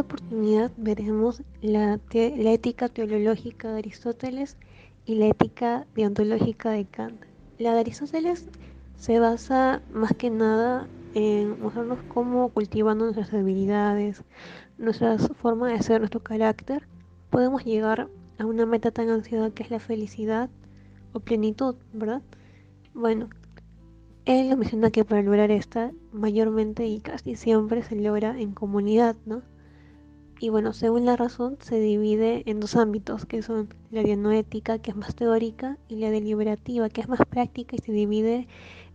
oportunidad veremos la, la ética teológica de Aristóteles y la ética deontológica de Kant. La de Aristóteles se basa más que nada en mostrarnos cómo cultivando nuestras habilidades, nuestras formas de ser, nuestro carácter, podemos llegar a una meta tan ansiada que es la felicidad o plenitud, ¿verdad? Bueno, él nos menciona que para lograr esta, mayormente y casi siempre se logra en comunidad, ¿no? Y bueno, según la razón, se divide en dos ámbitos, que son la dianoética, que es más teórica, y la deliberativa, que es más práctica y se divide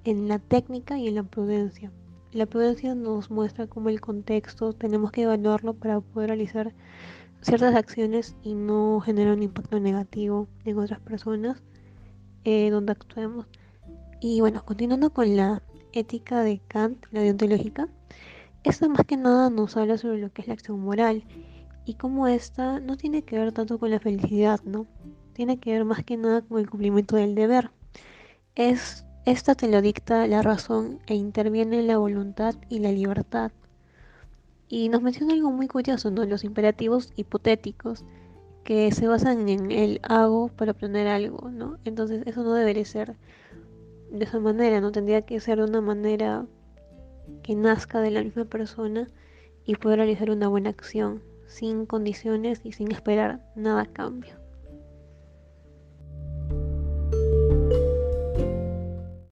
en la técnica y en la prudencia. La prudencia nos muestra cómo el contexto tenemos que evaluarlo para poder realizar ciertas acciones y no generar un impacto negativo en otras personas eh, donde actuemos. Y bueno, continuando con la ética de Kant, la deontológica, esta más que nada nos habla sobre lo que es la acción moral y cómo esta no tiene que ver tanto con la felicidad, ¿no? Tiene que ver más que nada con el cumplimiento del deber. Es, esta te lo dicta la razón e interviene en la voluntad y la libertad. Y nos menciona algo muy curioso, ¿no? Los imperativos hipotéticos que se basan en el hago para obtener algo, ¿no? Entonces eso no debería ser de esa manera, no tendría que ser de una manera que nazca de la misma persona y poder realizar una buena acción sin condiciones y sin esperar nada a cambio.